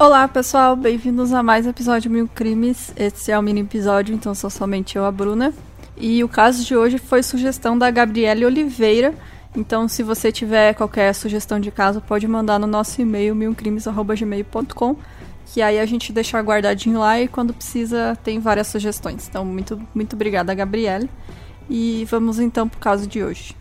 Olá pessoal, bem-vindos a mais um episódio Mil Crimes. Esse é o mini episódio, então sou somente eu, a Bruna. E o caso de hoje foi sugestão da Gabriele Oliveira. Então, se você tiver qualquer sugestão de caso, pode mandar no nosso e-mail milcrimes.gmail.com que aí a gente deixa guardadinho lá e quando precisa tem várias sugestões. Então, muito, muito obrigada, Gabriele. E vamos então pro caso de hoje.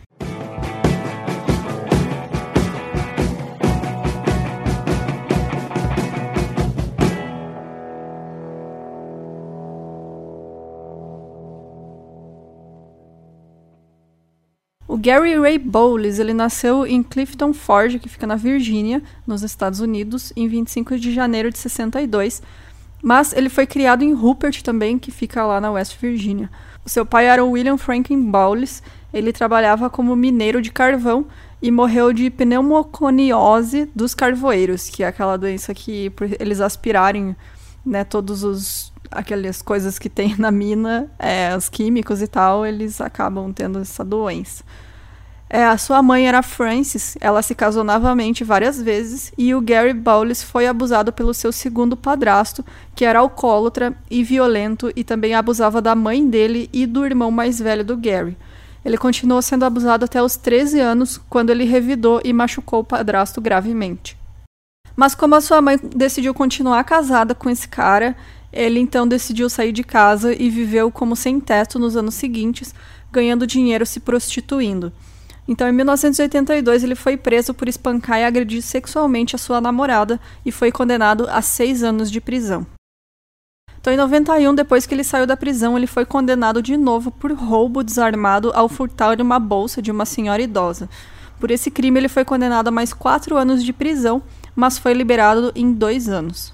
Gary Ray Bowles, ele nasceu em Clifton Forge, que fica na Virgínia, nos Estados Unidos, em 25 de janeiro de 62. Mas ele foi criado em Rupert também, que fica lá na West Virginia. O seu pai era o William Franklin Bowles. Ele trabalhava como mineiro de carvão e morreu de pneumoconiose dos carvoeiros, que é aquela doença que eles aspirarem, né, todos os aquelas coisas que tem na mina, é, os químicos e tal, eles acabam tendo essa doença. É, a sua mãe era Frances, ela se casou novamente várias vezes e o Gary Bowles foi abusado pelo seu segundo padrasto, que era alcoólatra e violento e também abusava da mãe dele e do irmão mais velho do Gary. Ele continuou sendo abusado até os 13 anos, quando ele revidou e machucou o padrasto gravemente. Mas como a sua mãe decidiu continuar casada com esse cara, ele então decidiu sair de casa e viveu como sem teto nos anos seguintes, ganhando dinheiro se prostituindo. Então, em 1982, ele foi preso por espancar e agredir sexualmente a sua namorada e foi condenado a seis anos de prisão. Então, em 91, depois que ele saiu da prisão, ele foi condenado de novo por roubo desarmado ao furtar uma bolsa de uma senhora idosa. Por esse crime, ele foi condenado a mais quatro anos de prisão, mas foi liberado em dois anos.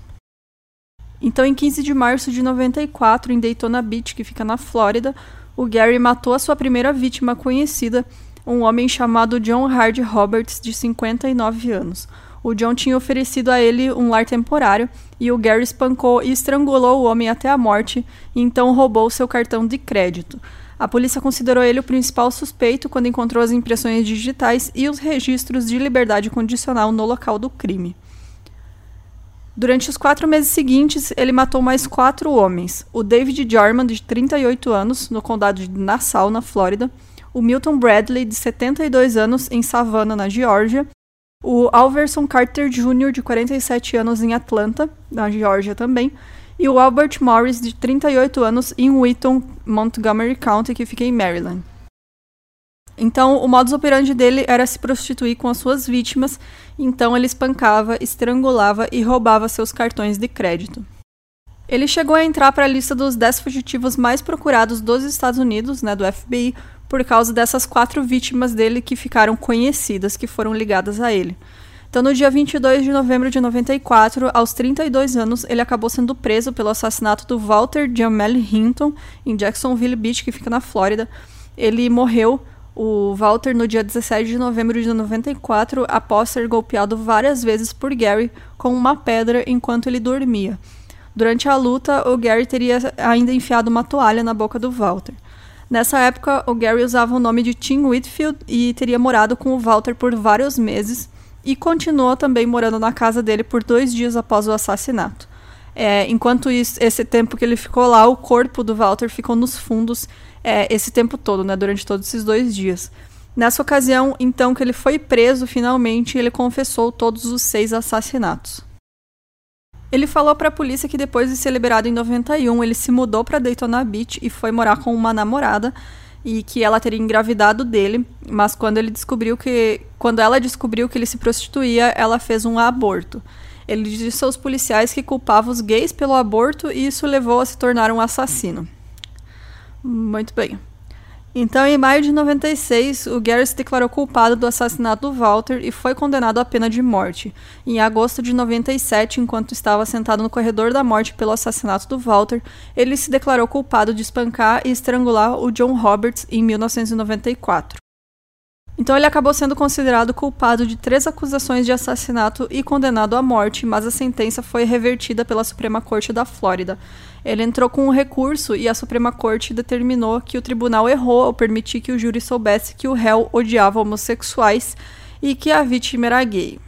Então, em 15 de março de 94, em Daytona Beach, que fica na Flórida, o Gary matou a sua primeira vítima conhecida, um homem chamado John Hard Roberts, de 59 anos. O John tinha oferecido a ele um lar temporário e o Gary espancou e estrangulou o homem até a morte e então roubou seu cartão de crédito. A polícia considerou ele o principal suspeito quando encontrou as impressões digitais e os registros de liberdade condicional no local do crime. Durante os quatro meses seguintes, ele matou mais quatro homens: o David Jarman, de 38 anos, no condado de Nassau, na Flórida, o Milton Bradley, de 72 anos, em Savannah, na Geórgia, o Alverson Carter Jr., de 47 anos, em Atlanta, na Geórgia também, e o Albert Morris, de 38 anos, em Wheaton, Montgomery County, que fica em Maryland. Então, o modus operandi dele era se prostituir com as suas vítimas, então ele espancava, estrangulava e roubava seus cartões de crédito. Ele chegou a entrar para a lista dos 10 fugitivos mais procurados dos Estados Unidos, né, do FBI, por causa dessas quatro vítimas dele que ficaram conhecidas, que foram ligadas a ele. Então, no dia 22 de novembro de 94, aos 32 anos, ele acabou sendo preso pelo assassinato do Walter Jamel Hinton, em Jacksonville Beach, que fica na Flórida. Ele morreu o Walter no dia 17 de novembro de 94 após ser golpeado várias vezes por Gary com uma pedra enquanto ele dormia. Durante a luta, o Gary teria ainda enfiado uma toalha na boca do Walter. Nessa época, o Gary usava o nome de Tim Whitfield e teria morado com o Walter por vários meses e continuou também morando na casa dele por dois dias após o assassinato. É, enquanto isso, esse tempo que ele ficou lá, o corpo do Walter ficou nos fundos é, esse tempo todo, né, durante todos esses dois dias. Nessa ocasião, então, que ele foi preso finalmente, ele confessou todos os seis assassinatos. Ele falou para a polícia que depois de ser liberado em 91, ele se mudou para Daytona Beach e foi morar com uma namorada e que ela teria engravidado dele, mas quando ele descobriu que quando ela descobriu que ele se prostituía, ela fez um aborto. Ele disse aos policiais que culpava os gays pelo aborto e isso levou a se tornar um assassino. Muito bem. Então, em maio de 96, o Gary se declarou culpado do assassinato do Walter e foi condenado à pena de morte. Em agosto de 97, enquanto estava sentado no corredor da morte pelo assassinato do Walter, ele se declarou culpado de espancar e estrangular o John Roberts em 1994. Então ele acabou sendo considerado culpado de três acusações de assassinato e condenado à morte, mas a sentença foi revertida pela Suprema Corte da Flórida. Ele entrou com um recurso e a Suprema Corte determinou que o tribunal errou ao permitir que o júri soubesse que o réu odiava homossexuais e que a vítima era gay.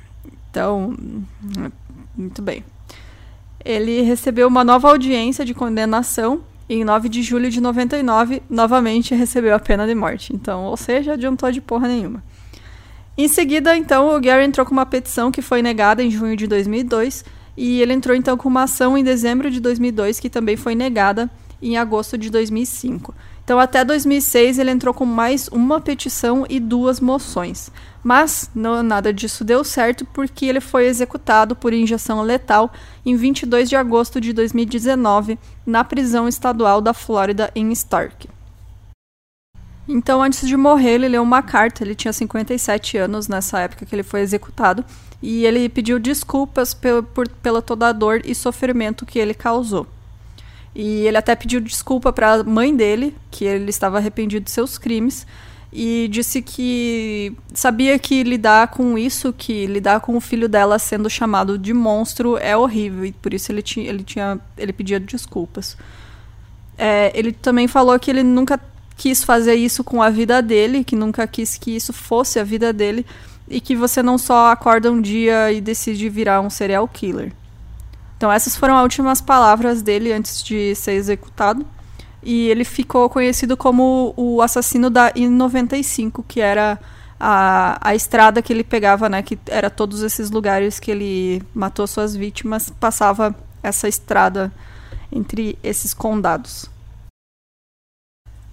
Então, muito bem. ele recebeu uma nova audiência de condenação em 9 de julho de 99, novamente recebeu a pena de morte. Então, ou seja, adiantou de porra nenhuma. Em seguida, então, o Gary entrou com uma petição que foi negada em junho de 2002 e ele entrou então com uma ação em dezembro de 2002 que também foi negada em agosto de 2005. Então, até 2006, ele entrou com mais uma petição e duas moções. Mas não, nada disso deu certo porque ele foi executado por injeção letal em 22 de agosto de 2019 na prisão estadual da Flórida em Stark. Então, antes de morrer, ele leu uma carta. Ele tinha 57 anos nessa época que ele foi executado. E ele pediu desculpas por, pela toda a dor e sofrimento que ele causou. E ele até pediu desculpa para a mãe dele, que ele estava arrependido de seus crimes, e disse que sabia que lidar com isso, que lidar com o filho dela sendo chamado de monstro é horrível, e por isso ele tinha, ele tinha, ele pedia desculpas. É, ele também falou que ele nunca quis fazer isso com a vida dele, que nunca quis que isso fosse a vida dele, e que você não só acorda um dia e decide virar um serial killer. Então, essas foram as últimas palavras dele antes de ser executado. E ele ficou conhecido como o assassino da I-95, que era a, a estrada que ele pegava, né? Que era todos esses lugares que ele matou suas vítimas, passava essa estrada entre esses condados.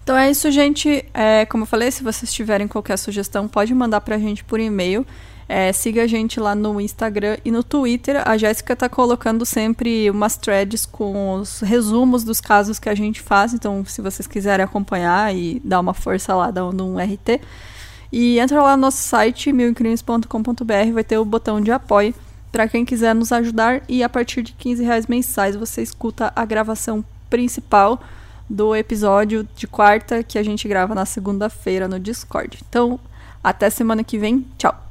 Então é isso, gente. É, como eu falei, se vocês tiverem qualquer sugestão, pode mandar pra gente por e-mail. É, siga a gente lá no Instagram e no Twitter. A Jéssica tá colocando sempre umas threads com os resumos dos casos que a gente faz. Então, se vocês quiserem acompanhar e dar uma força lá, dando um RT. E entra lá no nosso site, milcrimes.com.br, vai ter o botão de apoio para quem quiser nos ajudar. E a partir de 15 reais mensais você escuta a gravação principal do episódio de quarta que a gente grava na segunda-feira no Discord. Então, até semana que vem. Tchau!